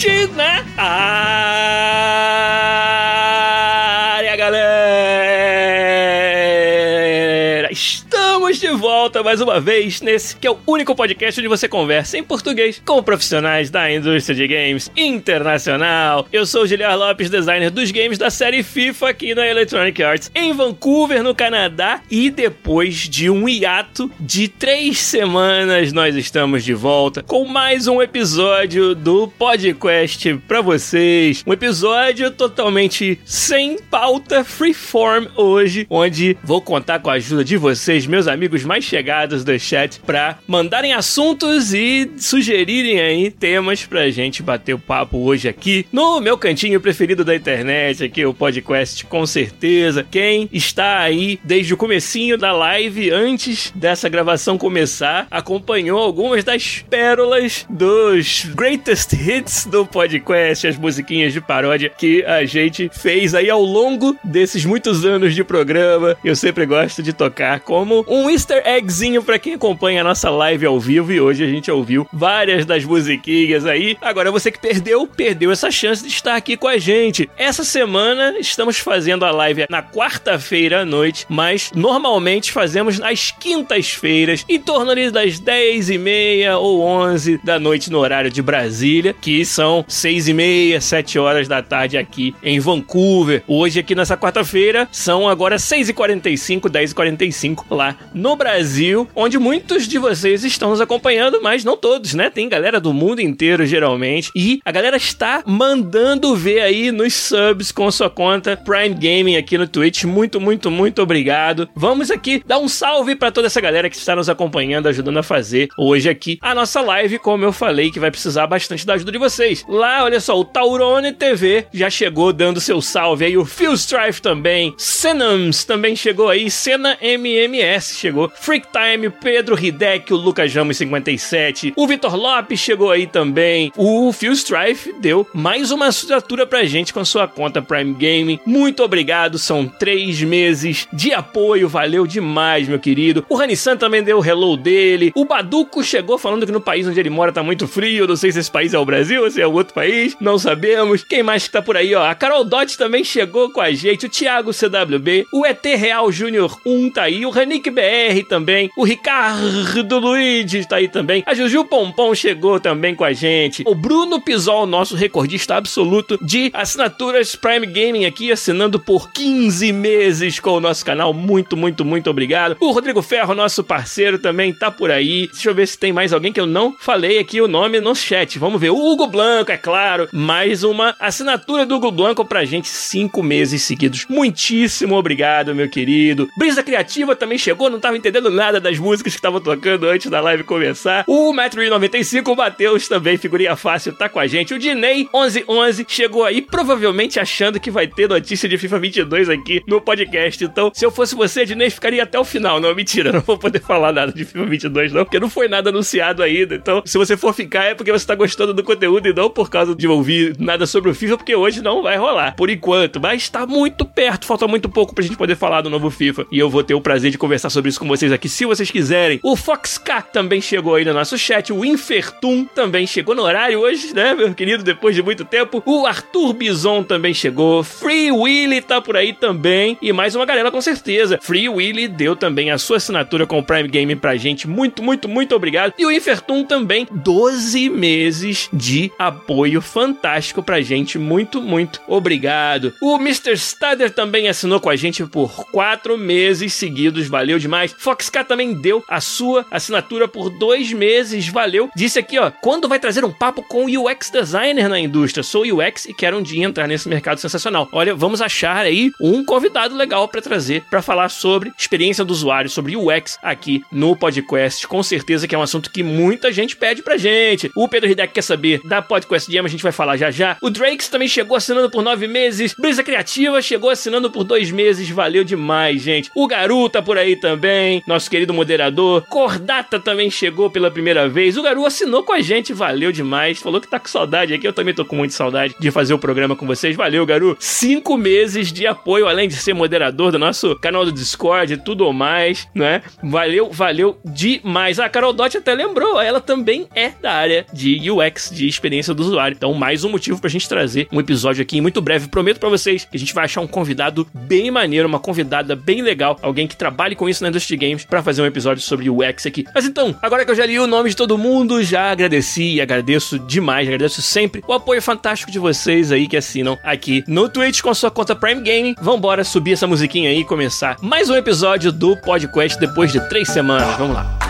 Podcast né? área, volta mais uma vez nesse que é o único podcast onde você conversa em português com profissionais da indústria de games internacional. Eu sou o Giliar Lopes, designer dos games da série FIFA aqui na Electronic Arts em Vancouver, no Canadá. E depois de um hiato de três semanas, nós estamos de volta com mais um episódio do podcast para vocês. Um episódio totalmente sem pauta, freeform hoje, onde vou contar com a ajuda de vocês, meus amigos mais chegados do chat, para mandarem assuntos e sugerirem aí temas pra gente bater o papo hoje aqui no meu cantinho preferido da internet, aqui o podcast com certeza. Quem está aí desde o comecinho da live, antes dessa gravação começar, acompanhou algumas das pérolas dos greatest hits do podcast, as musiquinhas de paródia que a gente fez aí ao longo desses muitos anos de programa. Eu sempre gosto de tocar como um easter eggzinho para quem acompanha a nossa live ao vivo e hoje a gente ouviu várias das musiquinhas aí. Agora você que perdeu, perdeu essa chance de estar aqui com a gente. Essa semana estamos fazendo a live na quarta-feira à noite, mas normalmente fazemos nas quintas-feiras, em torno ali das 10 e meia ou 11 da noite no horário de Brasília, que são 6 e meia, 7 horas da tarde aqui em Vancouver. Hoje aqui nessa quarta-feira são agora 6 e 45, 10 e 45 lá no Brasil, onde muitos de vocês estão nos acompanhando, mas não todos, né? Tem galera do mundo inteiro, geralmente. E a galera está mandando ver aí nos subs com sua conta Prime Gaming aqui no Twitch. Muito, muito, muito obrigado. Vamos aqui dar um salve para toda essa galera que está nos acompanhando, ajudando a fazer hoje aqui a nossa live, como eu falei, que vai precisar bastante da ajuda de vocês. Lá, olha só, o Taurone TV já chegou dando seu salve aí, o Phil Strife também, Senams também chegou aí, Cena MMS chegou, Freak Time, Pedro Hideki, o Lucas Ramos 57, o Vitor Lopes chegou aí também, o Phil Strife deu mais uma assinatura pra gente com sua conta Prime Gaming. Muito obrigado, são três meses de apoio, valeu demais, meu querido. O Hanissan também deu o hello dele, o Baduco chegou falando que no país onde ele mora tá muito frio, não sei se esse país é o Brasil ou se é outro país, não sabemos. Quem mais que tá por aí, ó? A Carol Dot também chegou com a gente, o Thiago CWB, o ET Real Júnior 1 tá aí, o Ranick BR também, o Ricardo Luigi tá aí também, a Juju Pompom chegou também com a gente, o Bruno Pisol, nosso recordista absoluto de assinaturas Prime Gaming aqui, assinando por 15 meses com o nosso canal, muito, muito, muito obrigado. O Rodrigo Ferro, nosso parceiro, também tá por aí. Deixa eu ver se tem mais alguém que eu não falei aqui o nome no chat. Vamos ver. O Hugo Blanco, é claro. Mais uma assinatura do Hugo Blanco pra gente, cinco meses seguidos. Muitíssimo obrigado, meu querido. Brisa Criativa também chegou, não tava entendendo nada das músicas que estavam tocando antes da live começar. O Metro95, o Matheus também, figurinha fácil, tá com a gente. O Dinei 1111 chegou aí, provavelmente achando que vai ter notícia de FIFA 22 aqui no podcast. Então, se eu fosse você, Dinei, ficaria até o final. Não, mentira, não vou poder falar nada de FIFA 22 não, porque não foi nada anunciado ainda. Então, se você for ficar é porque você tá gostando do conteúdo e não por causa de ouvir nada sobre o FIFA, porque hoje não vai rolar, por enquanto. Mas tá muito perto, falta muito pouco pra gente poder falar do novo FIFA. E eu vou ter o prazer de conversar sobre isso com vocês aqui, se vocês quiserem. O Fox K também chegou aí no nosso chat. O Infertum também chegou no horário hoje, né, meu querido? Depois de muito tempo. O Arthur Bison também chegou. Free Willy tá por aí também. E mais uma galera, com certeza. Free Willy deu também a sua assinatura com o Prime Game pra gente. Muito, muito, muito obrigado. E o Infertum também. 12 meses de apoio fantástico pra gente. Muito, muito obrigado. O Mr. Stader também assinou com a gente por 4 meses seguidos. Valeu demais. Foxcar também deu a sua assinatura por dois meses, valeu. Disse aqui, ó, quando vai trazer um papo com UX designer na indústria? Sou UX e quero um dia entrar nesse mercado sensacional. Olha, vamos achar aí um convidado legal para trazer para falar sobre experiência do usuário, sobre UX aqui no podcast. Com certeza que é um assunto que muita gente pede pra gente. O Pedro Hideck quer saber da Podcast Jam, a gente vai falar já já. O Drakes também chegou assinando por nove meses. Brisa Criativa chegou assinando por dois meses. Valeu demais, gente. O Garu tá por aí também, nosso querido moderador. Cordata também chegou pela primeira vez. O Garu assinou com a gente, valeu demais. Falou que tá com saudade aqui. Eu também tô com muita saudade de fazer o programa com vocês. Valeu, Garu. Cinco meses de apoio, além de ser moderador do nosso canal do Discord e tudo mais, né? Valeu, valeu demais. A Carol Dot até lembrou, ela também é da área de UX, de experiência do usuário. Então, mais um motivo pra gente trazer um episódio aqui muito breve. Prometo para vocês que a gente vai achar um convidado bem maneiro, uma convidada bem legal, alguém que trabalhe com isso na indústria de games para fazer um episódio sobre UX aqui. Mas então, agora que eu já li o nome de todo mundo, já agradeci e agradeço demais, agradeço sempre o apoio fantástico de vocês aí que assinam aqui no Twitch com a sua conta Prime Game. Vambora subir essa musiquinha aí e começar mais um episódio do podcast depois de três semanas. Vamos lá.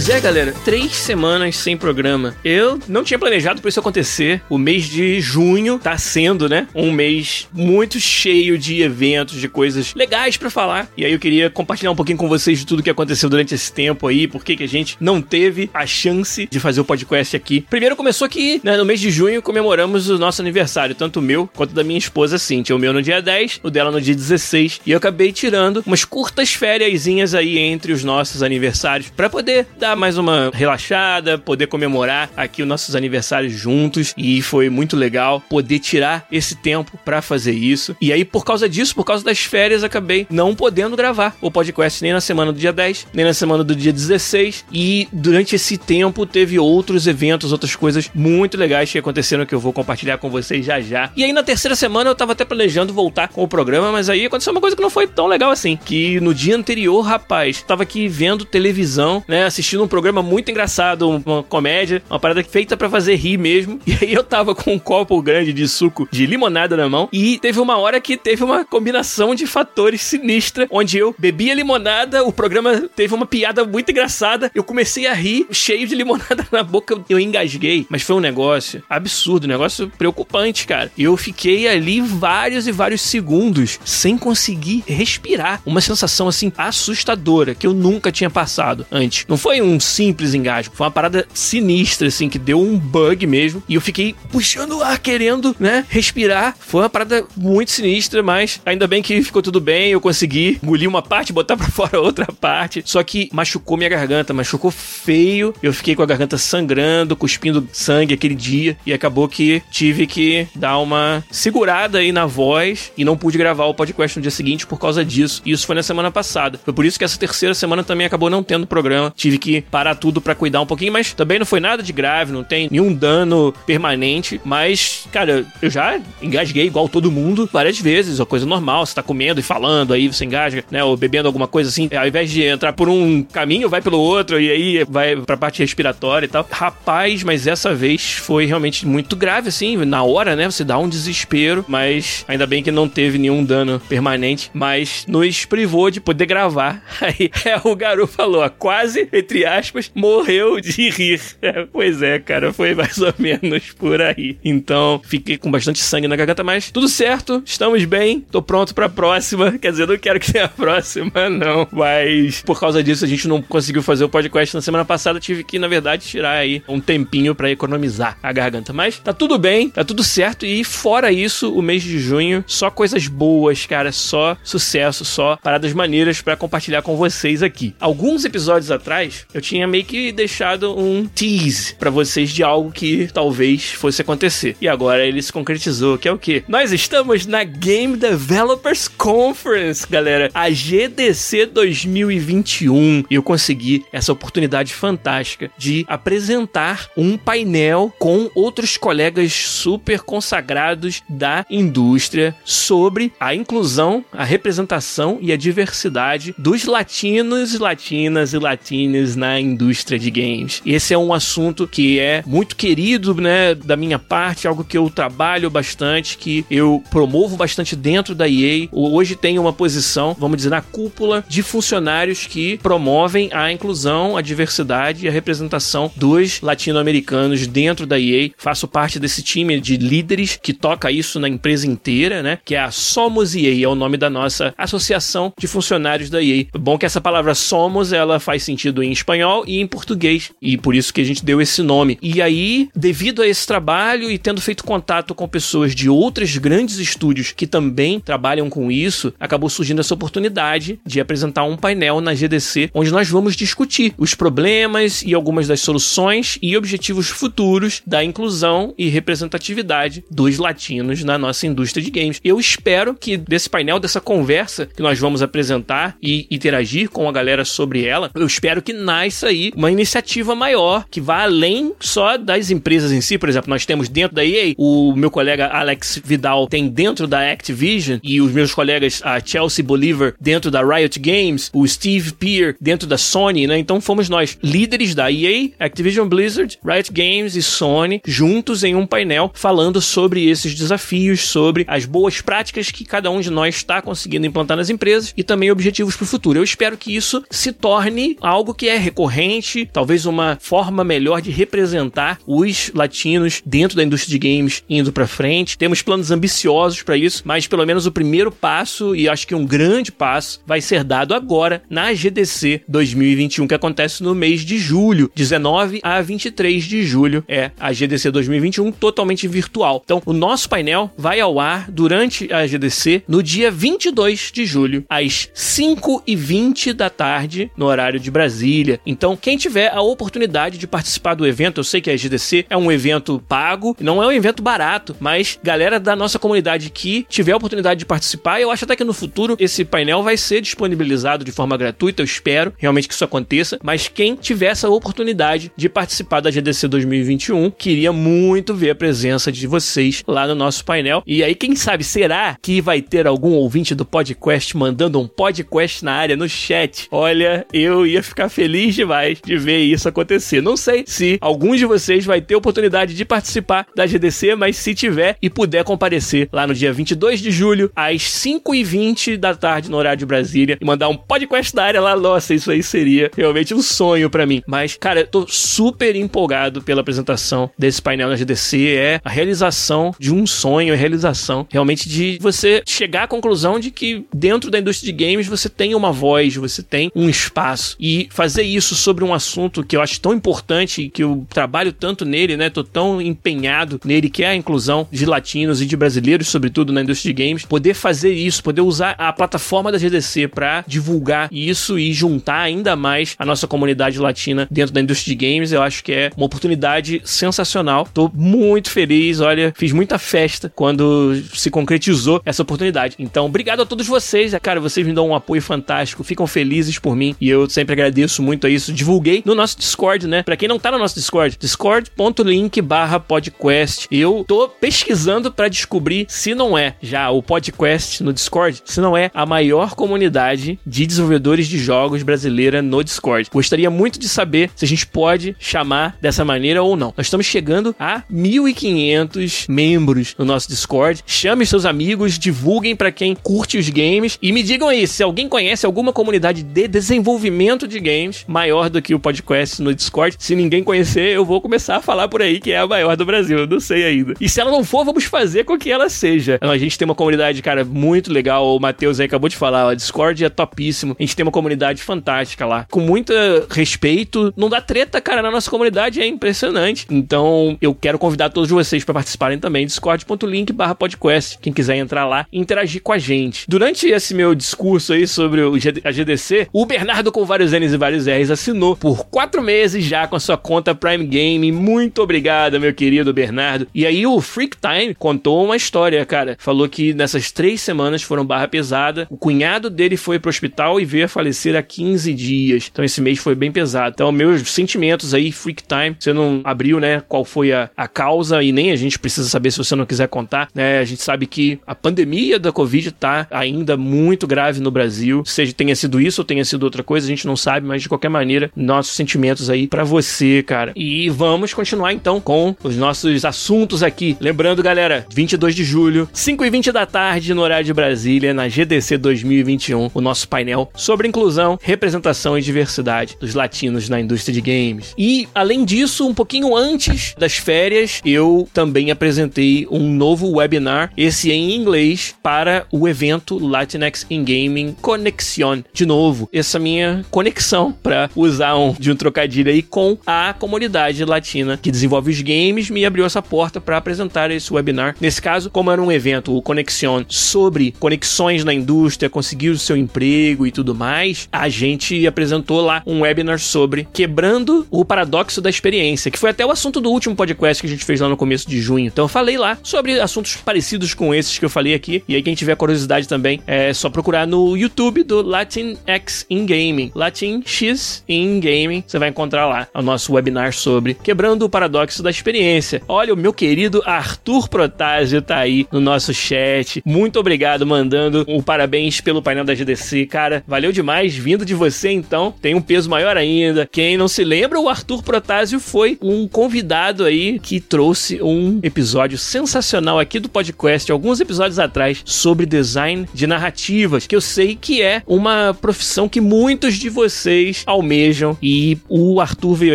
Pois é, galera, três semanas sem programa. Eu não tinha planejado para isso acontecer. O mês de junho tá sendo, né, um mês muito cheio de eventos, de coisas legais para falar. E aí eu queria compartilhar um pouquinho com vocês de tudo que aconteceu durante esse tempo aí, porque que a gente não teve a chance de fazer o podcast aqui. Primeiro começou que, né, no mês de junho comemoramos o nosso aniversário, tanto o meu quanto da minha esposa Cintia. O meu no dia 10, o dela no dia 16, e eu acabei tirando umas curtas férias aí entre os nossos aniversários para poder dar mais uma relaxada, poder comemorar aqui os nossos aniversários juntos e foi muito legal poder tirar esse tempo para fazer isso. E aí por causa disso, por causa das férias, acabei não podendo gravar o podcast nem na semana do dia 10, nem na semana do dia 16 e durante esse tempo teve outros eventos, outras coisas muito legais que aconteceram que eu vou compartilhar com vocês já já. E aí na terceira semana eu tava até planejando voltar com o programa, mas aí aconteceu uma coisa que não foi tão legal assim, que no dia anterior, rapaz, tava aqui vendo televisão, né, assistindo assistindo um programa muito engraçado, uma comédia, uma parada feita para fazer rir mesmo. E aí eu tava com um copo grande de suco de limonada na mão e teve uma hora que teve uma combinação de fatores sinistra, onde eu bebia limonada, o programa teve uma piada muito engraçada, eu comecei a rir, cheio de limonada na boca, eu engasguei, mas foi um negócio absurdo, um negócio preocupante, cara. Eu fiquei ali vários e vários segundos sem conseguir respirar, uma sensação assim assustadora que eu nunca tinha passado antes. Não foi um simples engasgo, foi uma parada sinistra, assim, que deu um bug mesmo. E eu fiquei puxando o ar, querendo, né, respirar. Foi uma parada muito sinistra, mas ainda bem que ficou tudo bem. Eu consegui engolir uma parte, botar pra fora outra parte. Só que machucou minha garganta, machucou feio. Eu fiquei com a garganta sangrando, cuspindo sangue aquele dia. E acabou que tive que dar uma segurada aí na voz e não pude gravar o podcast no dia seguinte por causa disso. E isso foi na semana passada. Foi por isso que essa terceira semana também acabou não tendo programa. Tive que que parar tudo para cuidar um pouquinho, mas também não foi nada de grave, não tem nenhum dano permanente. Mas, cara, eu já engasguei igual todo mundo várias vezes, é coisa normal. Você tá comendo e falando, aí você engasga, né? Ou bebendo alguma coisa assim, ao invés de entrar por um caminho, vai pelo outro, e aí vai pra parte respiratória e tal. Rapaz, mas essa vez foi realmente muito grave, assim. Na hora, né? Você dá um desespero, mas ainda bem que não teve nenhum dano permanente, mas nos privou de poder gravar. Aí é, o garoto falou, ó, quase, entre entre aspas, morreu de rir. É, pois é, cara, foi mais ou menos por aí. Então, fiquei com bastante sangue na garganta, mas tudo certo, estamos bem, tô pronto pra próxima. Quer dizer, não quero que tenha a próxima, não. Mas por causa disso, a gente não conseguiu fazer o podcast na semana passada. Tive que, na verdade, tirar aí um tempinho para economizar a garganta. Mas tá tudo bem, tá tudo certo. E fora isso, o mês de junho, só coisas boas, cara, só sucesso, só paradas maneiras para compartilhar com vocês aqui. Alguns episódios atrás, eu tinha meio que deixado um tease para vocês de algo que talvez fosse acontecer. E agora ele se concretizou, que é o quê? Nós estamos na Game Developers Conference, galera, a GDC 2021. E eu consegui essa oportunidade fantástica de apresentar um painel com outros colegas super consagrados da indústria sobre a inclusão, a representação e a diversidade dos latinos, latinas e latinas na indústria de games. Esse é um assunto que é muito querido, né, da minha parte, algo que eu trabalho bastante, que eu promovo bastante dentro da EA. Hoje tem uma posição, vamos dizer, na cúpula de funcionários que promovem a inclusão, a diversidade e a representação dos latino-americanos dentro da EA. Faço parte desse time de líderes que toca isso na empresa inteira, né? Que é a Somos EA, é o nome da nossa associação de funcionários da EA. Bom que essa palavra Somos, ela faz sentido em espanhol e em português, e por isso que a gente deu esse nome. E aí, devido a esse trabalho e tendo feito contato com pessoas de outros grandes estúdios que também trabalham com isso, acabou surgindo essa oportunidade de apresentar um painel na GDC onde nós vamos discutir os problemas e algumas das soluções e objetivos futuros da inclusão e representatividade dos latinos na nossa indústria de games. Eu espero que desse painel, dessa conversa que nós vamos apresentar e interagir com a galera sobre ela, eu espero que nasça aí uma iniciativa maior que vá além só das empresas em si. Por exemplo, nós temos dentro da EA, o meu colega Alex Vidal tem dentro da Activision e os meus colegas a Chelsea Bolivar dentro da Riot Games, o Steve Peer dentro da Sony, né? Então fomos nós, líderes da EA, Activision Blizzard, Riot Games e Sony, juntos em um painel falando sobre esses desafios, sobre as boas práticas que cada um de nós está conseguindo implantar nas empresas e também objetivos para o futuro. Eu espero que isso se torne algo que é recorrente, talvez uma forma melhor de representar os latinos dentro da indústria de games indo para frente. Temos planos ambiciosos para isso, mas pelo menos o primeiro passo e acho que um grande passo vai ser dado agora na GDC 2021 que acontece no mês de julho, 19 a 23 de julho é a GDC 2021 totalmente virtual. Então, o nosso painel vai ao ar durante a GDC no dia 22 de julho, às 5 e 20 da tarde, no horário de Brasília. Então, quem tiver a oportunidade de participar do evento, eu sei que a GDC é um evento pago, não é um evento barato, mas galera da nossa comunidade que tiver a oportunidade de participar, eu acho até que no futuro esse painel vai ser disponibilizado de forma gratuita, eu espero realmente que isso aconteça, mas quem tiver essa oportunidade de participar da GDC 2021, queria muito ver a presença de vocês lá no nosso painel. E aí, quem sabe, será que vai ter algum ouvinte do podcast mandando um podcast na área no chat? Olha, eu ia ficar feliz demais de ver isso acontecer. Não sei se alguns de vocês vai ter oportunidade de participar da GDC, mas se tiver e puder comparecer lá no dia 22 de julho, às 5h20 da tarde, no horário de Brasília, e mandar um podcast na área lá, nossa, isso aí seria realmente um sonho para mim. Mas, cara, eu tô super empolgado pela apresentação desse painel na GDC. É a realização de um sonho, a realização realmente de você chegar à conclusão de que dentro da indústria de games você tem uma voz, você tem um espaço. E fazer isso sobre um assunto que eu acho tão importante, que eu trabalho tanto nele, né? Tô tão empenhado nele, que é a inclusão de latinos e de brasileiros, sobretudo na indústria de games. Poder fazer isso, poder usar a plataforma da GDC para divulgar isso e juntar ainda mais a nossa comunidade latina dentro da indústria de games, eu acho que é uma oportunidade sensacional. Tô muito feliz, olha, fiz muita festa quando se concretizou essa oportunidade. Então, obrigado a todos vocês, cara, vocês me dão um apoio fantástico, ficam felizes por mim e eu sempre agradeço muito a isso. Divulguei no nosso Discord, né? Para quem não tá no nosso Discord, discord.link/podcast. Eu tô pesquisando para descobrir se não é já o podcast no Discord, se não é a maior comunidade de desenvolvedores de jogos brasileira no Discord. Gostaria muito de saber se a gente pode chamar dessa maneira ou não. Nós estamos chegando a 1.500 membros no nosso Discord. Chame seus amigos, divulguem para quem curte os games e me digam aí se alguém conhece alguma comunidade de desenvolvimento de games maior do que o podcast no Discord. Se ninguém conhecer, eu vou começar a falar por aí que é a maior do Brasil. Eu não sei ainda. E se ela não for, vamos fazer com que ela seja. A gente tem uma comunidade, cara, muito legal. O Matheus aí acabou de falar, o Discord é topíssimo. A gente tem uma comunidade fantástica lá, com muito respeito. Não dá treta, cara, na nossa comunidade, é impressionante. Então, eu quero convidar todos vocês para participarem também. discord.link barra podcast. Quem quiser entrar lá e interagir com a gente. Durante esse meu discurso aí sobre a GDC, o Bernardo com vários N's e vários R's 10 assinou por quatro meses já com a sua conta Prime Game. Muito obrigado, meu querido Bernardo. E aí o Freak Time contou uma história, cara. Falou que nessas três semanas foram barra pesada. O cunhado dele foi pro hospital e veio a falecer há 15 dias. Então esse mês foi bem pesado. Então, meus sentimentos aí, Freak Time. Você não abriu, né, qual foi a, a causa e nem a gente precisa saber se você não quiser contar, né? A gente sabe que a pandemia da Covid tá ainda muito grave no Brasil. Seja tenha sido isso ou tenha sido outra coisa, a gente não sabe, mas de qualquer maneira, nossos sentimentos aí para você, cara. E vamos continuar então com os nossos assuntos aqui. Lembrando, galera, 22 de julho, 5 e 20 da tarde no horário de Brasília, na GDC 2021, o nosso painel sobre inclusão, representação e diversidade dos latinos na indústria de games. E além disso, um pouquinho antes das férias, eu também apresentei um novo webinar, esse em inglês, para o evento Latinx in Gaming Conexion. De novo, essa minha conexão para usar um de um trocadilho aí com a comunidade latina que desenvolve os games me abriu essa porta para apresentar esse webinar. Nesse caso, como era um evento, o Conexion, sobre conexões na indústria, conseguir o seu emprego e tudo mais, a gente apresentou lá um webinar sobre quebrando o paradoxo da experiência, que foi até o assunto do último podcast que a gente fez lá no começo de junho. Então eu falei lá sobre assuntos parecidos com esses que eu falei aqui. E aí, quem tiver curiosidade também, é só procurar no YouTube do Latin X in Gaming. Latin X in Gaming. Você vai encontrar lá o nosso webinar sobre quebrando o paradoxo da experiência. Olha, o meu querido Arthur Protásio tá aí no nosso chat. Muito obrigado, mandando um parabéns pelo painel da GDC, cara. Valeu demais, vindo de você então. Tem um peso maior ainda. Quem não se lembra, o Arthur Protásio foi um convidado aí que trouxe um episódio sensacional aqui do podcast, alguns episódios atrás, sobre design de narrativas, que eu sei que é uma profissão que muitos de vocês almejam. E o Arthur veio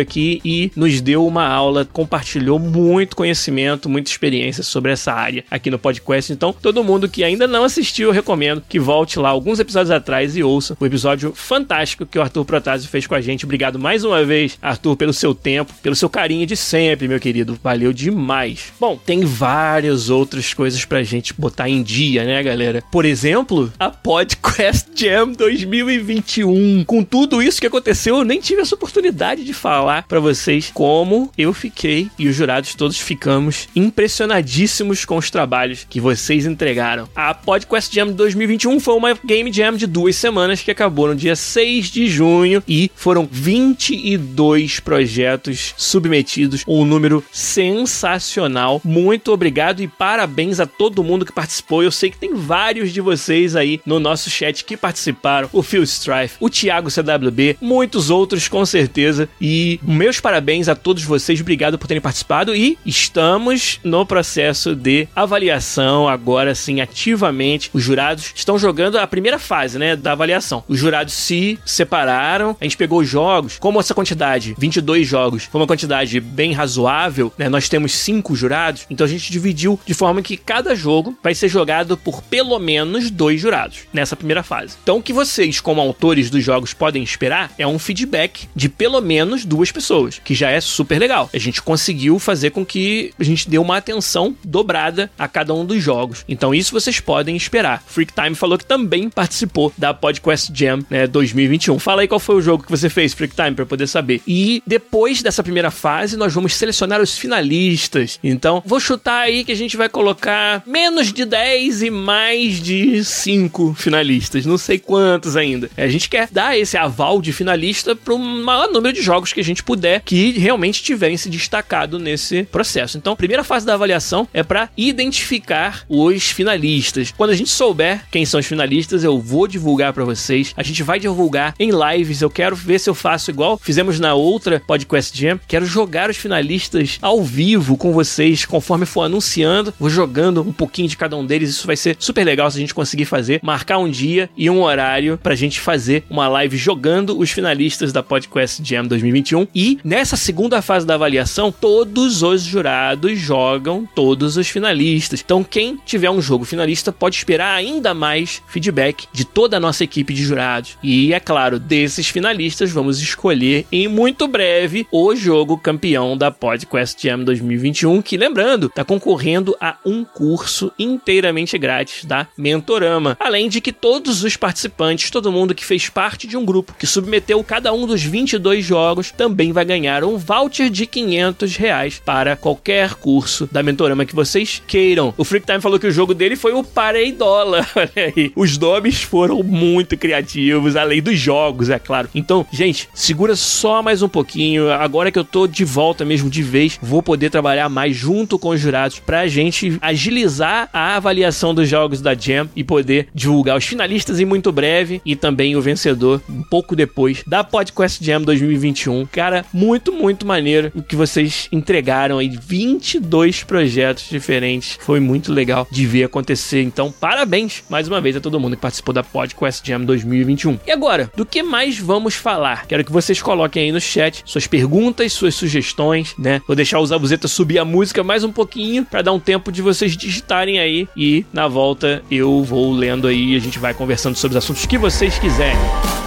aqui e nos deu uma aula, compartilhou muito conhecimento, muita experiência sobre essa área aqui no podcast. Então, todo mundo que ainda não assistiu, eu recomendo que volte lá alguns episódios atrás e ouça o episódio fantástico que o Arthur Protásio fez com a gente. Obrigado mais uma vez, Arthur, pelo seu tempo, pelo seu carinho de sempre, meu querido. Valeu demais. Bom, tem várias outras coisas pra gente botar em dia, né, galera? Por exemplo, a Podcast Jam 2021. Com tudo isso que aconteceu, eu nem tive essa oportunidade de falar para vocês como eu fiquei e os jurados todos ficamos impressionadíssimos com os trabalhos que vocês entregaram. A Podcast Jam 2021 foi uma Game Jam de duas semanas que acabou no dia 6 de junho e foram 22 projetos submetidos, um número sensacional. Muito obrigado e parabéns a todo mundo que participou. Eu sei que tem vários de vocês aí no nosso chat que participaram. O Phil Strife, o Thiago CWB, muitos outros com certeza. E meus parabéns a todos vocês. Obrigado por terem participado e estamos no processo de avaliação agora sim ativamente. Os jurados estão jogando a primeira fase, né, da avaliação. Os jurados se separaram, a gente pegou os jogos, como essa quantidade, 22 jogos, foi uma quantidade bem razoável, né? Nós temos cinco jurados, então a gente dividiu de forma que cada jogo vai ser jogado por pelo menos dois jurados nessa primeira fase. Então o que vocês, como autores dos jogos, podem esperar é um feedback de pelo menos duas pessoas, que já é super legal. A gente conseguiu fazer com que a gente dê uma atenção dobrada a cada um dos jogos. Então isso vocês podem esperar. Freak Time falou que também participou da Podcast Jam né, 2021. Fala aí qual foi o jogo que você fez, Freak Time, para poder saber. E depois dessa primeira fase, nós vamos selecionar os finalistas. Então, vou chutar aí que a gente vai colocar menos de 10 e mais de 5 finalistas. Não sei quantos ainda. A gente quer dar esse aval de finalista para o maior número de jogos que a gente puder que realmente tiverem se destacado nesse processo. Então, a primeira fase da avaliação é para identificar os finalistas. Quando a gente souber quem são os finalistas, eu vou divulgar para vocês. A gente vai divulgar em lives. Eu quero ver se eu faço igual fizemos na outra Podcast Jam. Quero jogar os finalistas ao vivo com vocês, conforme for anunciando. Vou jogando um pouquinho de cada um deles. Isso vai ser super legal se a gente conseguir fazer. Marcar um dia e um horário pra gente fazer uma live jogando os finalistas da Podcast Jam 2021. E nessa segunda fase da avaliação, todos os jurados jogam todos os finalistas. Então, quem tiver um jogo finalista pode esperar ainda mais feedback de toda a nossa equipe de jurados. E é claro, desses finalistas vamos escolher em muito breve o jogo campeão da Podcast Jam 2021, que lembrando, está concorrendo a um curso inteiramente grátis da Mentorama. Além de que todos os participantes, todo mundo que fez parte de um grupo que submeteu venceu cada um dos 22 jogos também vai ganhar um voucher de 500 reais para qualquer curso da Mentorama que vocês queiram. O Freak Time falou que o jogo dele foi o Pareidola. Olha aí. Os nomes foram muito criativos, além dos jogos, é claro. Então, gente, segura só mais um pouquinho. Agora que eu tô de volta mesmo de vez, vou poder trabalhar mais junto com os jurados pra gente agilizar a avaliação dos jogos da Jam e poder divulgar os finalistas em muito breve e também o vencedor um pouco depois da Podcast Jam 2021. Cara, muito, muito maneiro o que vocês entregaram aí. 22 projetos diferentes. Foi muito legal de ver acontecer. Então, parabéns mais uma vez a todo mundo que participou da Podcast Jam 2021. E agora, do que mais vamos falar? Quero que vocês coloquem aí no chat suas perguntas, suas sugestões, né? Vou deixar o Zabuzeta subir a música mais um pouquinho para dar um tempo de vocês digitarem aí e na volta eu vou lendo aí e a gente vai conversando sobre os assuntos que vocês quiserem.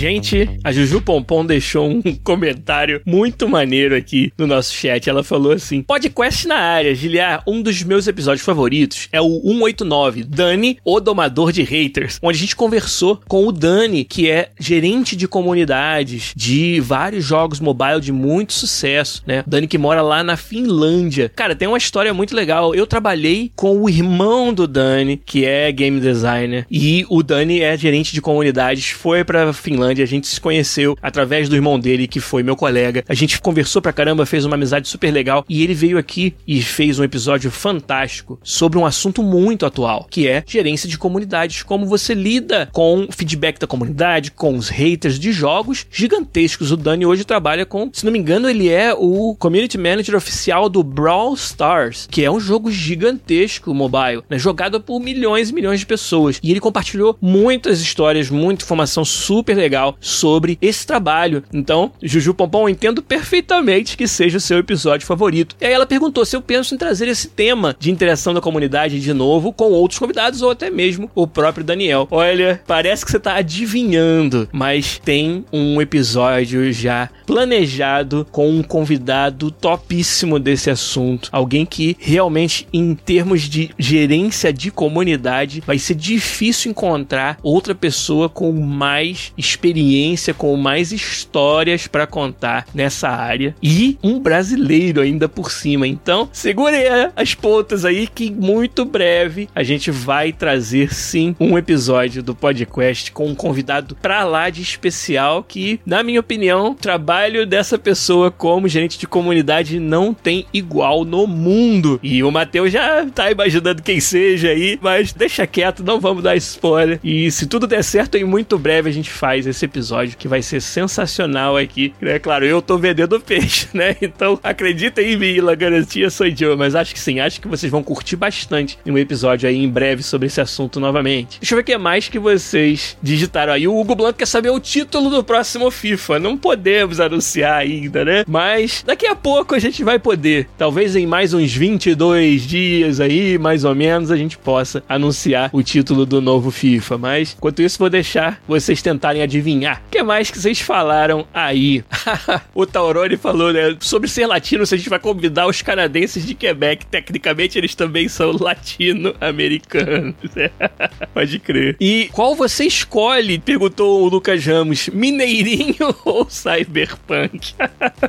Gente, a Juju Pompom deixou um comentário muito maneiro aqui no nosso chat. Ela falou assim: Podcast na área, Giliar, um dos meus episódios favoritos é o 189, Dani, o domador de haters, onde a gente conversou com o Dani, que é gerente de comunidades de vários jogos mobile de muito sucesso, né? Dani que mora lá na Finlândia. Cara, tem uma história muito legal. Eu trabalhei com o irmão do Dani, que é game designer, e o Dani é gerente de comunidades, foi pra Finlândia Finlândia. A gente se conheceu através do irmão dele, que foi meu colega. A gente conversou pra caramba, fez uma amizade super legal. E ele veio aqui e fez um episódio fantástico sobre um assunto muito atual, que é gerência de comunidades. Como você lida com o feedback da comunidade, com os haters de jogos gigantescos. O Dani hoje trabalha com, se não me engano, ele é o community manager oficial do Brawl Stars, que é um jogo gigantesco mobile, né? jogado por milhões e milhões de pessoas. E ele compartilhou muitas histórias, muita informação super legal legal sobre esse trabalho. Então, Juju Pompom, entendo perfeitamente que seja o seu episódio favorito. E aí ela perguntou se eu penso em trazer esse tema de interação da comunidade de novo com outros convidados ou até mesmo o próprio Daniel. Olha, parece que você tá adivinhando, mas tem um episódio já planejado com um convidado topíssimo desse assunto. Alguém que realmente, em termos de gerência de comunidade, vai ser difícil encontrar outra pessoa com mais experiência experiência, com mais histórias para contar nessa área e um brasileiro ainda por cima. Então, segure as pontas aí que muito breve a gente vai trazer sim um episódio do podcast com um convidado pra lá de especial que, na minha opinião, o trabalho dessa pessoa como gerente de comunidade não tem igual no mundo. E o Matheus já tá imaginando quem seja aí, mas deixa quieto, não vamos dar spoiler. E se tudo der certo, em muito breve a gente faz esse episódio que vai ser sensacional aqui. É claro, eu tô vendendo peixe, né? Então acredita em mim, a garantia sou eu. Mas acho que sim, acho que vocês vão curtir bastante um episódio aí em breve sobre esse assunto novamente. Deixa eu ver o que é mais que vocês digitaram aí. O Hugo Blanco quer saber o título do próximo FIFA. Não podemos anunciar ainda, né? Mas daqui a pouco a gente vai poder. Talvez em mais uns 22 dias aí, mais ou menos, a gente possa anunciar o título do novo FIFA. Mas enquanto isso, vou deixar vocês tentarem adivinhar adivinhar. O que mais que vocês falaram aí? o Tauroni falou, né? Sobre ser latino, se a gente vai convidar os canadenses de Quebec. Tecnicamente, eles também são latino-americanos. Pode crer. E qual você escolhe? Perguntou o Lucas Ramos. Mineirinho ou Cyberpunk?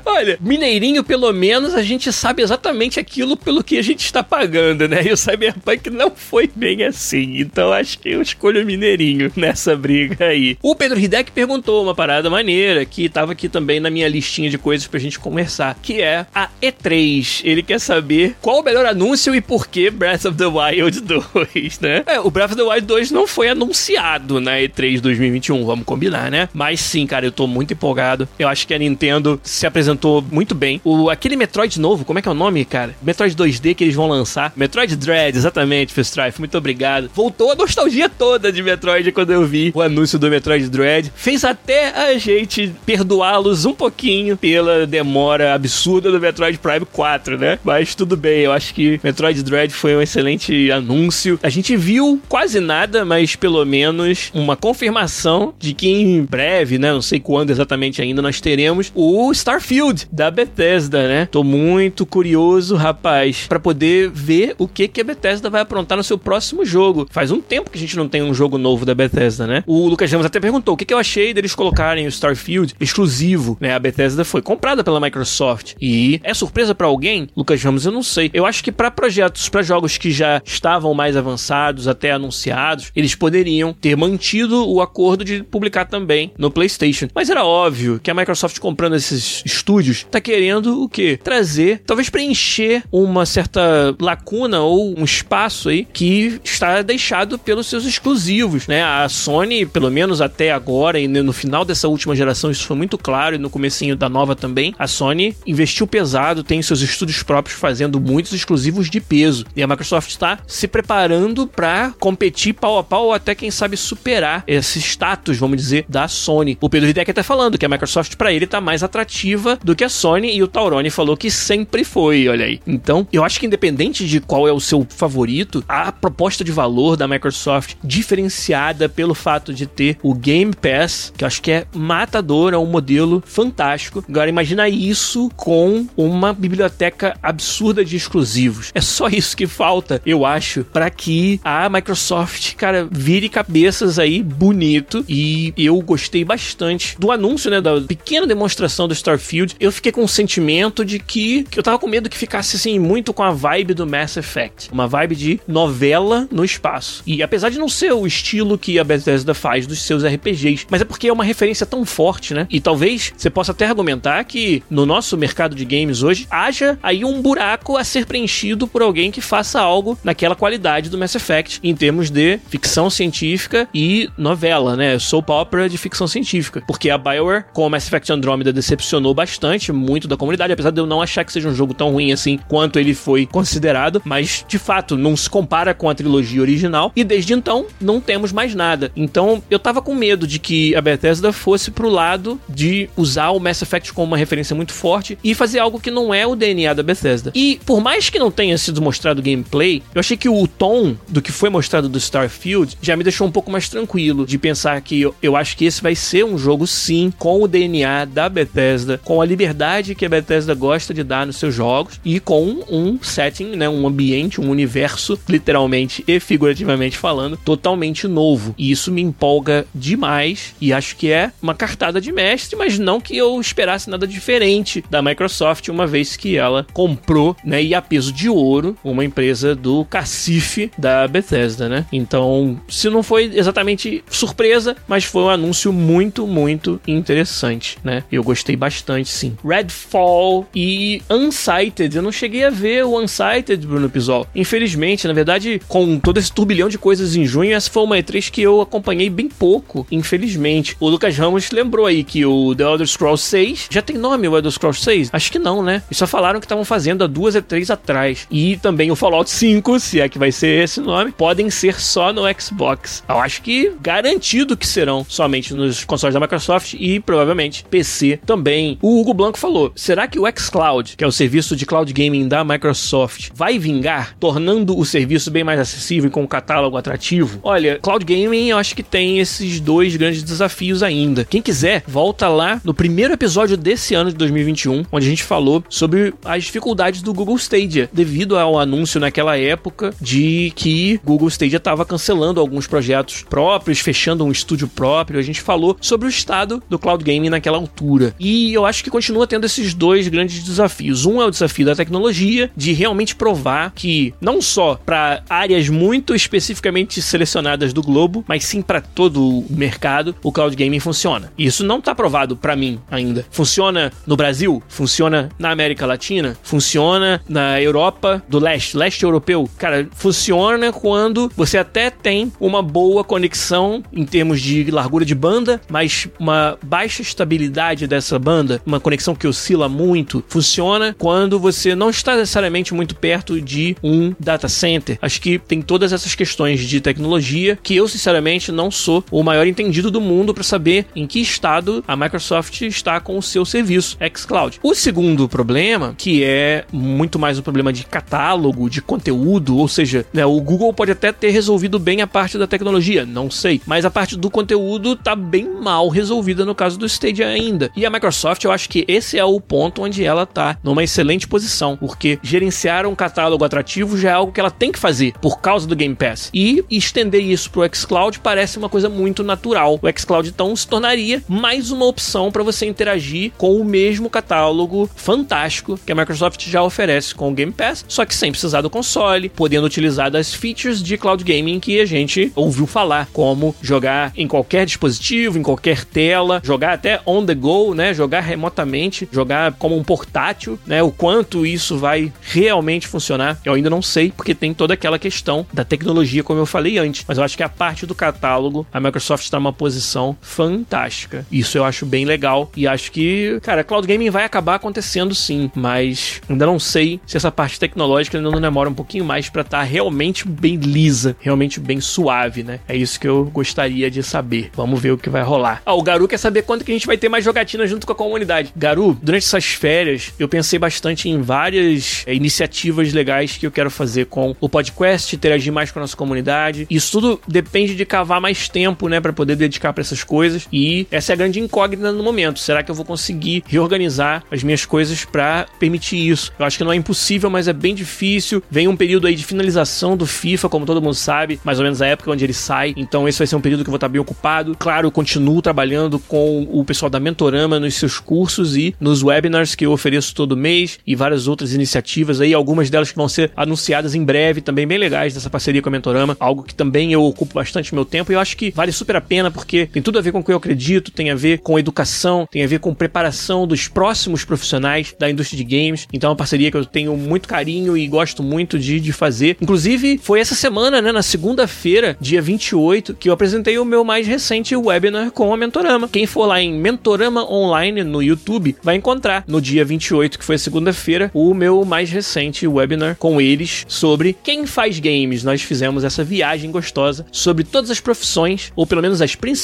Olha, Mineirinho, pelo menos, a gente sabe exatamente aquilo pelo que a gente está pagando, né? E o Cyberpunk não foi bem assim. Então acho que eu escolho Mineirinho nessa briga aí. O Pedro Hideki perguntou uma parada maneira que tava aqui também na minha listinha de coisas pra gente conversar, que é a E3. Ele quer saber qual o melhor anúncio e por que Breath of the Wild 2, né? É, o Breath of the Wild 2 não foi anunciado na E3 2021, vamos combinar, né? Mas sim, cara, eu tô muito empolgado. Eu acho que a Nintendo se apresentou muito bem. O, aquele Metroid novo, como é que é o nome, cara? Metroid 2D que eles vão lançar. Metroid Dread, exatamente, Strife, muito obrigado. Voltou a nostalgia toda de Metroid quando eu vi o anúncio do Metroid Dread. Fez até a gente perdoá-los um pouquinho pela demora absurda do Metroid Prime 4, né? Mas tudo bem, eu acho que Metroid Dread foi um excelente anúncio. A gente viu quase nada, mas pelo menos uma confirmação de que em breve, né? Não sei quando exatamente ainda, nós teremos o Starfield da Bethesda, né? Tô muito curioso, rapaz, para poder ver o que, que a Bethesda vai aprontar no seu próximo jogo. Faz um tempo que a gente não tem um jogo novo da Bethesda, né? O Lucas Ramos até perguntou o que, que eu achei deles colocarem o Starfield exclusivo, né? A Bethesda foi comprada pela Microsoft e é surpresa para alguém? Lucas Ramos, eu não sei. Eu acho que para projetos, para jogos que já estavam mais avançados, até anunciados, eles poderiam ter mantido o acordo de publicar também no PlayStation. Mas era óbvio que a Microsoft comprando esses estúdios tá querendo o quê? Trazer, talvez preencher uma certa lacuna ou um espaço aí que está deixado pelos seus exclusivos, né? A Sony, pelo menos até agora e no final dessa última geração, isso foi muito claro e no comecinho da nova também, a Sony investiu pesado, tem seus estúdios próprios fazendo muitos exclusivos de peso. E a Microsoft está se preparando para competir pau a pau ou até quem sabe superar esse status, vamos dizer, da Sony. O Pedro Hideki está falando que a Microsoft para ele tá mais atrativa do que a Sony e o Tauroni falou que sempre foi, olha aí. Então, eu acho que independente de qual é o seu favorito, a proposta de valor da Microsoft diferenciada pelo fato de ter o Game Pass, que eu acho que é matador, é um modelo fantástico. Agora imagina isso com uma biblioteca absurda de exclusivos. É só isso que falta, eu acho, para que a Microsoft, cara, vire cabeças aí bonito e eu gostei bastante do anúncio, né, da pequena demonstração do Starfield. Eu fiquei com o sentimento de que, que eu tava com medo que ficasse assim muito com a vibe do Mass Effect, uma vibe de novela no espaço. E apesar de não ser o estilo que a Bethesda faz dos seus RPGs, mas é porque é uma referência tão forte, né? E talvez você possa até argumentar que no nosso mercado de games hoje haja aí um buraco a ser preenchido por alguém que faça algo naquela qualidade do Mass Effect em termos de ficção científica e novela, né? Soap opera de ficção científica. Porque a BioWare, com o Mass Effect Andromeda, decepcionou bastante muito da comunidade, apesar de eu não achar que seja um jogo tão ruim assim quanto ele foi considerado, mas de fato não se compara com a trilogia original e desde então não temos mais nada. Então eu tava com medo de que a Bethesda fosse pro lado de usar o Mass Effect como uma referência muito forte e fazer algo que não é o DNA da Bethesda. E por mais que não tenha sido mostrado gameplay, eu achei que o tom do que foi mostrado do Starfield já me deixou um pouco mais tranquilo de pensar que eu, eu acho que esse vai ser um jogo sim com o DNA da Bethesda, com a liberdade que a Bethesda gosta de dar nos seus jogos e com um setting, né, um ambiente, um universo, literalmente e figurativamente falando, totalmente novo. E isso me empolga demais e acho que é uma cartada de mestre, mas não que eu esperasse nada diferente da Microsoft, uma vez que ela comprou, né, e a peso de ouro, uma empresa do cacife da Bethesda, né? Então, se não foi exatamente surpresa, mas foi um anúncio muito, muito interessante, né? Eu gostei bastante, sim. Redfall e Unsighted, eu não cheguei a ver o Unsighted, Bruno Pisol. Infelizmente, na verdade, com todo esse turbilhão de coisas em junho, essa foi uma E3 que eu acompanhei bem pouco, infelizmente. O Lucas Ramos lembrou aí que o The Elder Scrolls 6 já tem nome, o Elder Scrolls 6? Acho que não, né? Eles só falaram que estavam fazendo há duas E3 atrás. E também o Fallout 5, se é que vai ser esse nome, podem ser só no Xbox. Eu acho que garantido que serão somente nos consoles da Microsoft e provavelmente PC também. O Hugo Blanco falou: será que o xCloud, que é o serviço de cloud gaming da Microsoft, vai vingar, tornando o serviço bem mais acessível e com um catálogo atrativo? Olha, cloud gaming eu acho que tem esses dois grandes desafios ainda. Quem quiser, volta lá no primeiro episódio desse ano de 2021, onde a gente falou sobre as dificuldades do Google Stadia, devido ao anúncio naquela época de que Google Stadia estava cancelando alguns projetos próprios, fechando um estúdio próprio. A gente falou sobre o estado do cloud gaming naquela altura. E eu acho que continua tendo esses dois grandes desafios. Um é o desafio da tecnologia, de realmente provar que não só para áreas muito especificamente selecionadas do globo, mas sim para todo o mercado, o cloud gaming funciona. Isso não está provado para mim ainda. Funciona no Brasil, funciona na América Latina, funciona na Europa do leste, leste europeu. Cara, funciona quando você até tem uma boa conexão em termos de largura de banda, mas uma baixa estabilidade dessa banda, uma conexão que oscila muito, funciona quando você não está necessariamente muito perto de um data center. Acho que tem todas essas questões de tecnologia que eu, sinceramente, não sou o maior entendido do do mundo para saber em que estado a Microsoft está com o seu serviço xCloud. O segundo problema, que é muito mais um problema de catálogo, de conteúdo, ou seja, né, o Google pode até ter resolvido bem a parte da tecnologia, não sei, mas a parte do conteúdo tá bem mal resolvida no caso do Stadia ainda. E a Microsoft, eu acho que esse é o ponto onde ela tá numa excelente posição, porque gerenciar um catálogo atrativo já é algo que ela tem que fazer por causa do Game Pass. E estender isso pro xCloud parece uma coisa muito natural. O xCloud então se tornaria mais uma opção para você interagir com o mesmo catálogo fantástico que a Microsoft já oferece com o Game Pass, só que sem precisar do console, podendo utilizar das features de cloud gaming que a gente ouviu falar, como jogar em qualquer dispositivo, em qualquer tela, jogar até on the go, né? Jogar remotamente, jogar como um portátil, né? O quanto isso vai realmente funcionar, eu ainda não sei, porque tem toda aquela questão da tecnologia, como eu falei antes. Mas eu acho que a parte do catálogo, a Microsoft está numa posição fantástica. Isso eu acho bem legal e acho que, cara, cloud gaming vai acabar acontecendo sim, mas ainda não sei se essa parte tecnológica ainda não demora um pouquinho mais para estar tá realmente bem lisa, realmente bem suave, né? É isso que eu gostaria de saber. Vamos ver o que vai rolar. Ah, o Garu quer saber quando que a gente vai ter mais jogatina junto com a comunidade. Garu, durante essas férias, eu pensei bastante em várias é, iniciativas legais que eu quero fazer com o podcast, interagir mais com a nossa comunidade. Isso tudo depende de cavar mais tempo, né, para poder dedicar para essas coisas. E essa é a grande incógnita no momento. Será que eu vou conseguir reorganizar as minhas coisas para permitir isso? Eu acho que não é impossível, mas é bem difícil. Vem um período aí de finalização do FIFA, como todo mundo sabe, mais ou menos a época onde ele sai. Então esse vai ser um período que eu vou estar bem ocupado. Claro, eu continuo trabalhando com o pessoal da Mentorama nos seus cursos e nos webinars que eu ofereço todo mês e várias outras iniciativas aí, algumas delas que vão ser anunciadas em breve, também bem legais dessa parceria com a Mentorama, algo que também eu ocupo bastante meu tempo e eu acho que vale super a pena porque tem tudo a ver com o que eu acredito, tem a ver com educação, tem a ver com preparação dos próximos profissionais da indústria de games. Então é uma parceria que eu tenho muito carinho e gosto muito de, de fazer. Inclusive, foi essa semana, né, na segunda-feira, dia 28, que eu apresentei o meu mais recente webinar com a Mentorama. Quem for lá em Mentorama Online no YouTube vai encontrar no dia 28, que foi segunda-feira, o meu mais recente webinar com eles sobre quem faz games. Nós fizemos essa viagem gostosa sobre todas as profissões, ou pelo menos as principais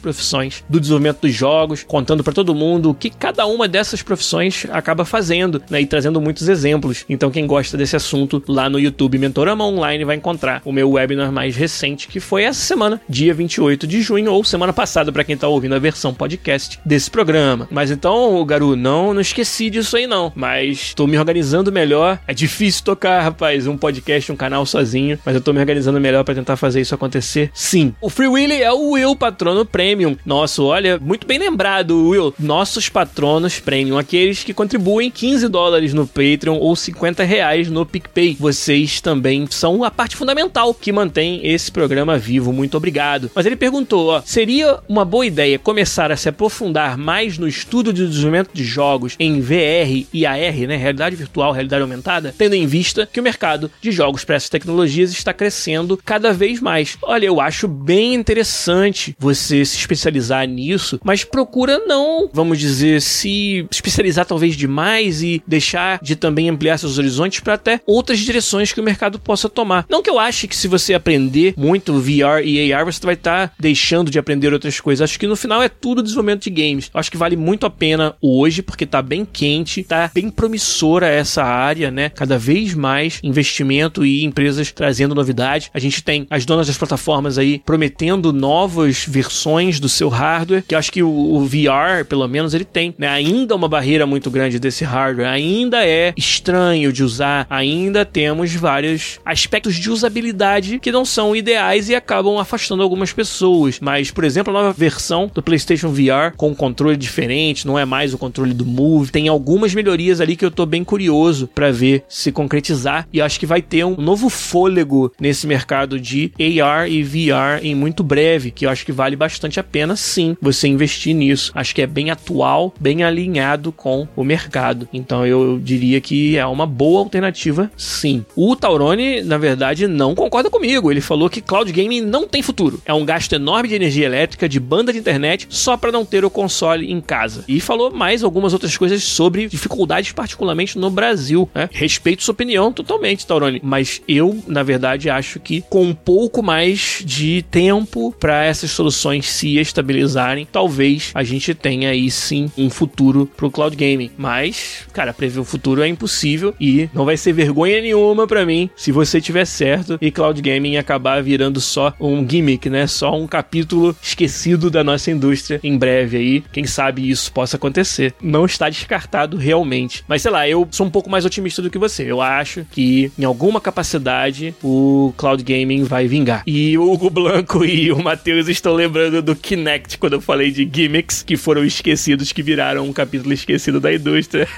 profissões do desenvolvimento dos jogos, contando para todo mundo o que cada uma dessas profissões acaba fazendo, né, e trazendo muitos exemplos. Então quem gosta desse assunto lá no YouTube Mentorama Online vai encontrar o meu webinar mais recente, que foi essa semana, dia 28 de junho, ou semana passada para quem tá ouvindo a versão podcast desse programa. Mas então, Garu, não, não esqueci disso aí não, mas tô me organizando melhor. É difícil tocar, rapaz, um podcast, um canal sozinho, mas eu tô me organizando melhor para tentar fazer isso acontecer. Sim. O Free Willy é o Will Patrono Premium. Nosso, olha, muito bem lembrado, Will. Nossos patronos Premium, aqueles que contribuem 15 dólares no Patreon ou 50 reais no PicPay. Vocês também são a parte fundamental que mantém esse programa vivo. Muito obrigado. Mas ele perguntou, ó, seria uma boa ideia começar a se aprofundar mais no estudo de desenvolvimento de jogos em VR e AR, né, realidade virtual, realidade aumentada, tendo em vista que o mercado de jogos para essas tecnologias está crescendo cada vez mais. Olha, eu acho bem interessante você se especializar nisso, mas procura não, vamos dizer, se especializar talvez demais e deixar de também ampliar seus horizontes para até outras direções que o mercado possa tomar. Não que eu ache que se você aprender muito VR e AR, você vai estar tá deixando de aprender outras coisas. Acho que no final é tudo desenvolvimento de games. Acho que vale muito a pena hoje, porque tá bem quente, tá bem promissora essa área, né? Cada vez mais investimento e empresas trazendo novidade. A gente tem as donas das plataformas aí prometendo novas versões do seu hardware, que acho que o, o VR, pelo menos, ele tem, né? Ainda uma barreira muito grande desse hardware, ainda é estranho de usar, ainda temos vários aspectos de usabilidade que não são ideais e acabam afastando algumas pessoas. Mas, por exemplo, a nova versão do PlayStation VR com um controle diferente, não é mais o controle do Move, tem algumas melhorias ali que eu tô bem curioso para ver se concretizar e acho que vai ter um novo fôlego nesse mercado de AR e VR em muito breve, que eu acho que vale bastante a pena sim você investir nisso. Acho que é bem atual, bem alinhado com o mercado. Então eu diria que é uma boa alternativa sim. O Tauroni, na verdade, não concorda comigo. Ele falou que cloud gaming não tem futuro. É um gasto enorme de energia elétrica, de banda de internet, só para não ter o console em casa. E falou mais algumas outras coisas sobre dificuldades, particularmente no Brasil. Né? Respeito sua opinião totalmente, Tauroni. Mas eu, na verdade, acho que com um pouco mais de tempo para essas soluções se estabilizarem, talvez a gente tenha aí sim um futuro pro cloud gaming. Mas, cara, prever o futuro é impossível e não vai ser vergonha nenhuma para mim se você tiver certo e cloud gaming acabar virando só um gimmick, né? Só um capítulo esquecido da nossa indústria em breve aí. Quem sabe isso possa acontecer. Não está descartado realmente. Mas sei lá, eu sou um pouco mais otimista do que você. Eu acho que em alguma capacidade o cloud gaming vai vingar. E o Hugo Blanco e o Matheus estão lembrando do Kinect quando eu falei de gimmicks que foram esquecidos, que viraram um capítulo esquecido da indústria.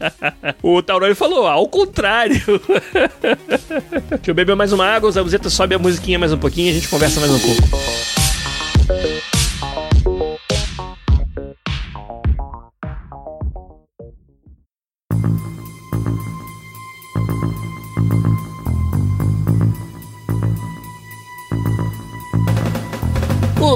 o Tauroni falou, ao contrário. Deixa eu beber mais uma água, o Zabuzeta sobe a musiquinha mais um pouquinho e a gente conversa mais um pouco.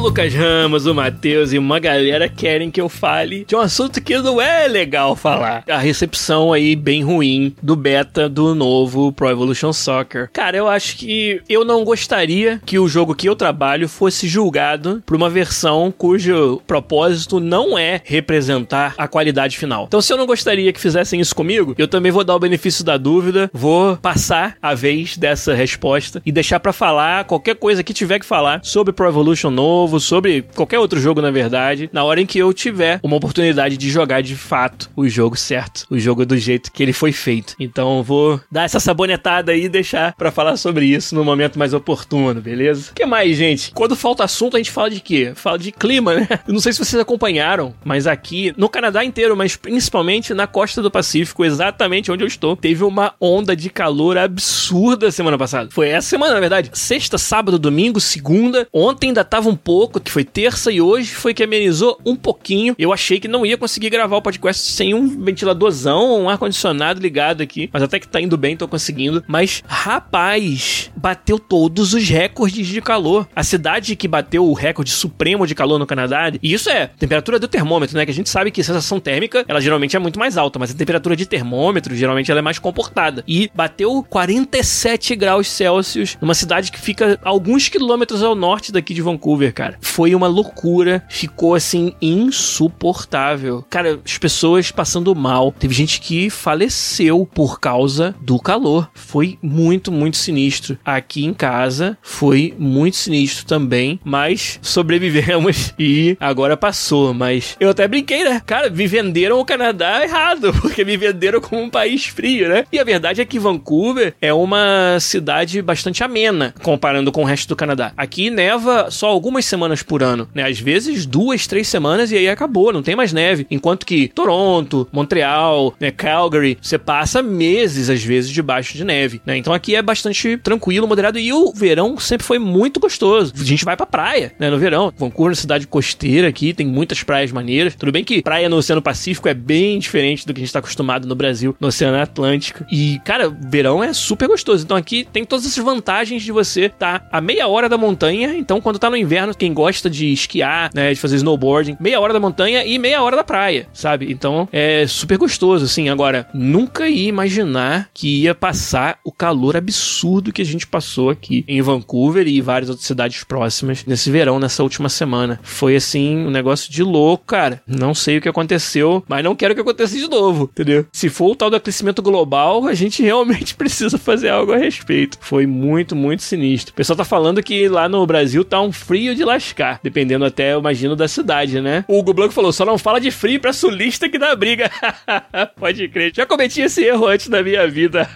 Lucas Ramos, o Matheus e uma galera querem que eu fale de um assunto que não é legal falar. A recepção aí bem ruim do beta do novo Pro Evolution Soccer. Cara, eu acho que eu não gostaria que o jogo que eu trabalho fosse julgado por uma versão cujo propósito não é representar a qualidade final. Então, se eu não gostaria que fizessem isso comigo, eu também vou dar o benefício da dúvida, vou passar a vez dessa resposta e deixar para falar qualquer coisa que tiver que falar sobre Pro Evolution novo novo, sobre qualquer outro jogo, na verdade, na hora em que eu tiver uma oportunidade de jogar de fato o jogo certo, o jogo do jeito que ele foi feito. Então vou dar essa sabonetada aí e deixar para falar sobre isso no momento mais oportuno, beleza? O que mais, gente? Quando falta assunto, a gente fala de quê? Fala de clima, né? Eu não sei se vocês acompanharam, mas aqui no Canadá inteiro, mas principalmente na costa do Pacífico, exatamente onde eu estou, teve uma onda de calor absurda semana passada. Foi essa semana, na verdade. Sexta, sábado, domingo, segunda. Ontem ainda tava um pouco, que foi terça, e hoje foi que amenizou um pouquinho. Eu achei que não ia conseguir gravar o podcast sem um ventiladorzão, um ar-condicionado ligado aqui, mas até que tá indo bem, tô conseguindo. Mas, rapaz, bateu todos os recordes de calor. A cidade que bateu o recorde supremo de calor no Canadá, e isso é temperatura do termômetro, né? Que a gente sabe que a sensação térmica, ela geralmente é muito mais alta, mas a temperatura de termômetro, geralmente ela é mais comportada. E bateu 47 graus Celsius numa cidade que fica alguns quilômetros ao norte daqui de Vancouver, cara. Foi uma loucura. Ficou assim insuportável. Cara, as pessoas passando mal. Teve gente que faleceu por causa do calor. Foi muito, muito sinistro. Aqui em casa foi muito sinistro também, mas sobrevivemos e agora passou. Mas eu até brinquei, né? Cara, me venderam o Canadá errado, porque me venderam como um país frio, né? E a verdade é que Vancouver é uma cidade bastante amena comparando com o resto do Canadá. Aqui neva só algumas algumas semanas por ano, né? Às vezes duas, três semanas e aí acabou, não tem mais neve. Enquanto que Toronto, Montreal, né, Calgary, você passa meses às vezes debaixo de neve, né? Então aqui é bastante tranquilo, moderado e o verão sempre foi muito gostoso. A gente vai pra praia, né, no verão. Vancouver é cidade costeira aqui, tem muitas praias maneiras. Tudo bem que praia no Oceano Pacífico é bem diferente do que a gente tá acostumado no Brasil, no Oceano Atlântico. E, cara, verão é super gostoso. Então aqui tem todas essas vantagens de você estar tá a meia hora da montanha, então quando tá no inverno quem gosta de esquiar, né, de fazer snowboarding, meia hora da montanha e meia hora da praia, sabe? Então é super gostoso, assim. Agora, nunca ia imaginar que ia passar o calor absurdo que a gente passou aqui em Vancouver e várias outras cidades próximas nesse verão, nessa última semana. Foi assim, um negócio de louco, cara. Não sei o que aconteceu, mas não quero que aconteça de novo, entendeu? Se for o tal do aquecimento global, a gente realmente precisa fazer algo a respeito. Foi muito, muito sinistro. O pessoal tá falando que lá no Brasil tá um frio de de lascar, dependendo até, eu imagino, da cidade, né? O Hugo Blanco falou, só não fala de frio pra sulista que dá briga. Pode crer. Já cometi esse erro antes da minha vida.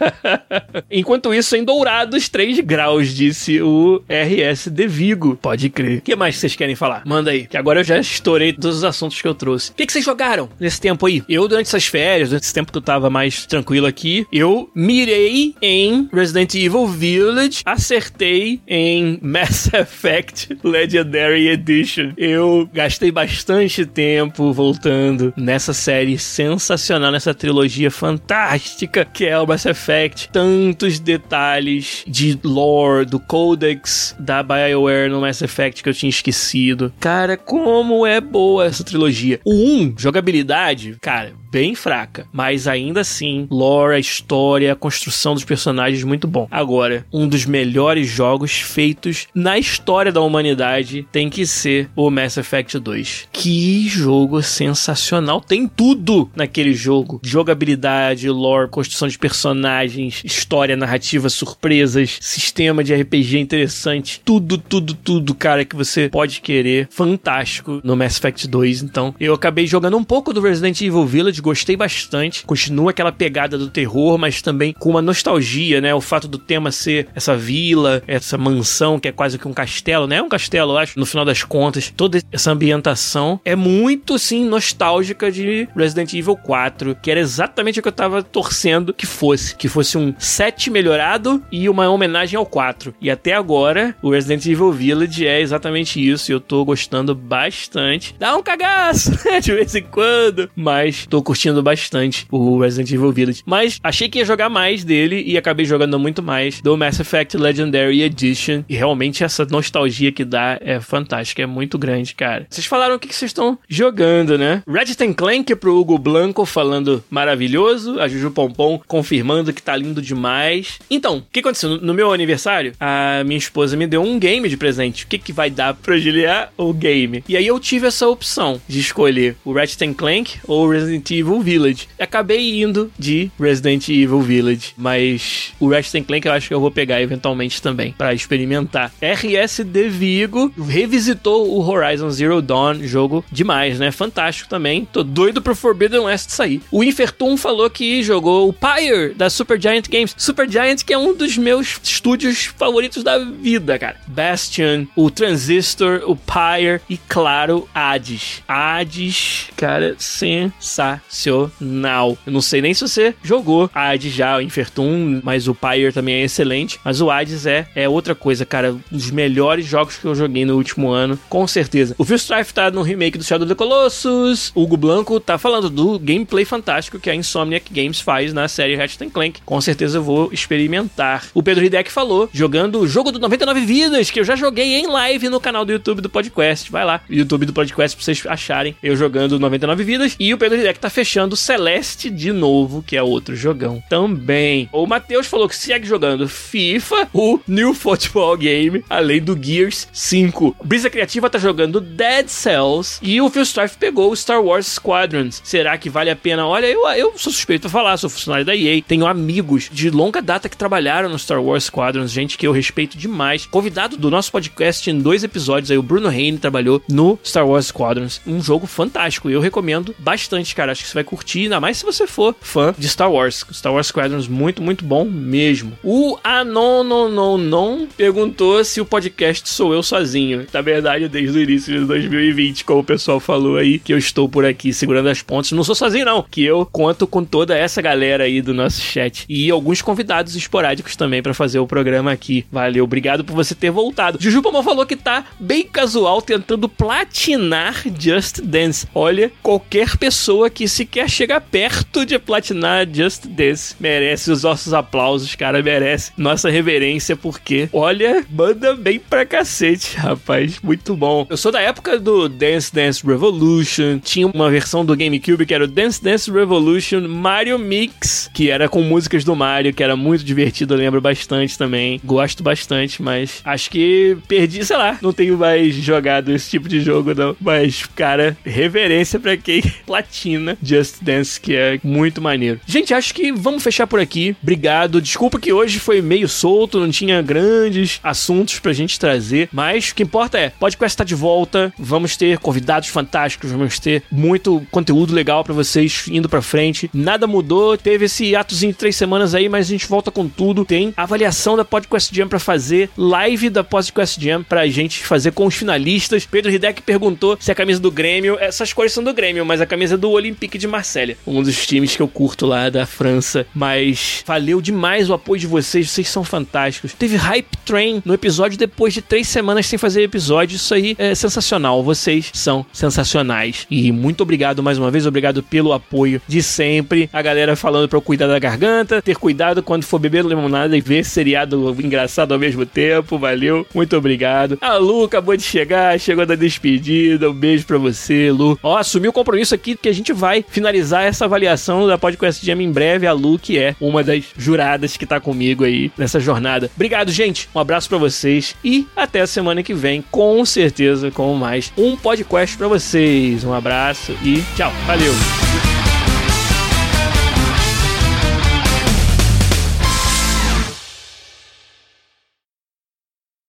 Enquanto isso, em Dourados, 3 graus, disse o RS de Vigo. Pode crer. O que mais vocês querem falar? Manda aí, que agora eu já estourei todos os assuntos que eu trouxe. O que, vocês jogaram nesse tempo aí? Eu, durante essas férias, durante esse tempo que eu tava mais tranquilo aqui, eu mirei em Resident Evil Village, acertei em Mass Effect Legend Legendary Edition. Eu gastei bastante tempo voltando nessa série sensacional, nessa trilogia fantástica que é o Mass Effect. Tantos detalhes de lore, do codex da BioWare no Mass Effect que eu tinha esquecido. Cara, como é boa essa trilogia. O 1, jogabilidade, cara, bem fraca, mas ainda assim, lore, a história, a construção dos personagens muito bom. Agora, um dos melhores jogos feitos na história da humanidade verdade, tem que ser o Mass Effect 2. Que jogo sensacional! Tem tudo naquele jogo: jogabilidade, lore, construção de personagens, história, narrativa, surpresas, sistema de RPG interessante. Tudo, tudo, tudo, cara, que você pode querer. Fantástico no Mass Effect 2. Então, eu acabei jogando um pouco do Resident Evil Village, gostei bastante. Continua aquela pegada do terror, mas também com uma nostalgia, né? O fato do tema ser essa vila, essa mansão que é quase que um castelo, né? É um castelo, eu no final das contas. Toda essa ambientação é muito, sim, nostálgica de Resident Evil 4, que era exatamente o que eu tava torcendo que fosse. Que fosse um 7 melhorado e uma homenagem ao 4. E até agora, o Resident Evil Village é exatamente isso. E eu tô gostando bastante. Dá um cagaço, né? De vez em quando. Mas tô curtindo bastante o Resident Evil Village. Mas achei que ia jogar mais dele e acabei jogando muito mais do Mass Effect Legendary Edition. E realmente essa nostalgia que dá é fantástica, é muito grande, cara. Vocês falaram o que vocês estão jogando, né? Ratchet Clank pro Hugo Blanco falando maravilhoso, a Juju Pompom confirmando que tá lindo demais. Então, o que aconteceu? No meu aniversário, a minha esposa me deu um game de presente. O que, que vai dar pra Juliar? O game. E aí eu tive essa opção de escolher o Ratchet Clank ou Resident Evil Village. Acabei indo de Resident Evil Village, mas o Ratchet Clank eu acho que eu vou pegar eventualmente também para experimentar. RSD Vigo revisitou o Horizon Zero Dawn, jogo demais, né? Fantástico também. Tô doido pro Forbidden West sair. O Infertum falou que jogou o Pyre da Supergiant Games. Supergiant que é um dos meus estúdios favoritos da vida, cara. Bastion, o Transistor, o Pyre e claro, Hades. Hades, cara, sensacional. Eu não sei nem se você jogou Hades já, o Infertum, mas o Pyre também é excelente. Mas o Hades é, é outra coisa, cara. Um dos melhores jogos que eu joguei no último ano, com certeza. O Phil Strife tá no remake do Shadow of the Colossus. O Hugo Blanco tá falando do gameplay fantástico que a Insomniac Games faz na série Ratchet Clank. Com certeza eu vou experimentar. O Pedro Hideck falou, jogando o jogo do 99 Vidas, que eu já joguei em live no canal do YouTube do Podcast. Vai lá, YouTube do Podcast pra vocês acharem eu jogando 99 Vidas. E o Pedro Hideck tá fechando Celeste de novo, que é outro jogão também. O Matheus falou que segue jogando FIFA, o New Football Game, além do Gears 5. Brisa Criativa tá jogando Dead Cells e o Phil Strife pegou o Star Wars Squadrons. Será que vale a pena? Olha, eu, eu sou suspeito a falar, sou funcionário da EA, tenho amigos de longa data que trabalharam no Star Wars Squadrons, gente que eu respeito demais. Convidado do nosso podcast em dois episódios aí, o Bruno Reine trabalhou no Star Wars Squadrons. Um jogo fantástico, eu recomendo bastante, cara. Acho que você vai curtir, ainda mais se você for fã de Star Wars. Star Wars Squadrons, muito, muito bom mesmo. O Anon, perguntou se o podcast sou eu sozinho. Na verdade, desde o início de 2020, como o pessoal falou aí, que eu estou por aqui segurando as pontas. Não sou sozinho, não. Que eu conto com toda essa galera aí do nosso chat. E alguns convidados esporádicos também para fazer o programa aqui. Valeu, obrigado por você ter voltado. Juju Pomão falou que tá bem casual tentando platinar Just Dance. Olha, qualquer pessoa que sequer chega perto de platinar Just Dance merece os nossos aplausos, cara, merece nossa reverência, porque, olha, manda bem pra cacete, rapaz. Muito bom. Eu sou da época do Dance Dance Revolution, tinha uma versão do GameCube que era o Dance Dance Revolution Mario Mix, que era com músicas do Mario, que era muito divertido, eu lembro bastante também. Gosto bastante, mas acho que perdi, sei lá, não tenho mais jogado esse tipo de jogo, não. Mas, cara, reverência pra quem platina Just Dance, que é muito maneiro. Gente, acho que vamos fechar por aqui. Obrigado. Desculpa que hoje foi meio solto, não tinha grandes assuntos pra gente trazer, mas o que importa é, podcast tá de volta, vamos ter convidados fantásticos, vamos ter muito conteúdo legal para vocês indo pra frente. Nada mudou, teve esse atozinho de três semanas aí, mas a gente volta com tudo. Tem avaliação da Podcast Jam pra fazer, live da Podcast Jam pra gente fazer com os finalistas. Pedro Hideck perguntou se a camisa do Grêmio, essas cores são do Grêmio, mas a camisa é do Olympique de Marselha, um dos times que eu curto lá da França. Mas valeu demais o apoio de vocês, vocês são fantásticos. Teve Hype Train no episódio depois de três semanas sem fazer episódio, isso aí é sensacional. Vocês são sensacionais. E muito obrigado mais uma vez, obrigado pelo apoio de sempre. A galera falando pra eu cuidar da garganta, ter cuidado quando for beber limonada e ver seriado engraçado ao mesmo tempo. Valeu, muito obrigado. A Lu acabou de chegar, chegou da despedida. Um beijo pra você, Lu. Ó, assumiu o compromisso aqui que a gente vai finalizar essa avaliação da Podcast Jam em breve. A Lu, que é uma das juradas que tá comigo aí nessa jornada. Obrigado, gente. Um abraço para vocês e até a semana que vem vem com certeza com mais um podcast para vocês. Um abraço e tchau. Valeu.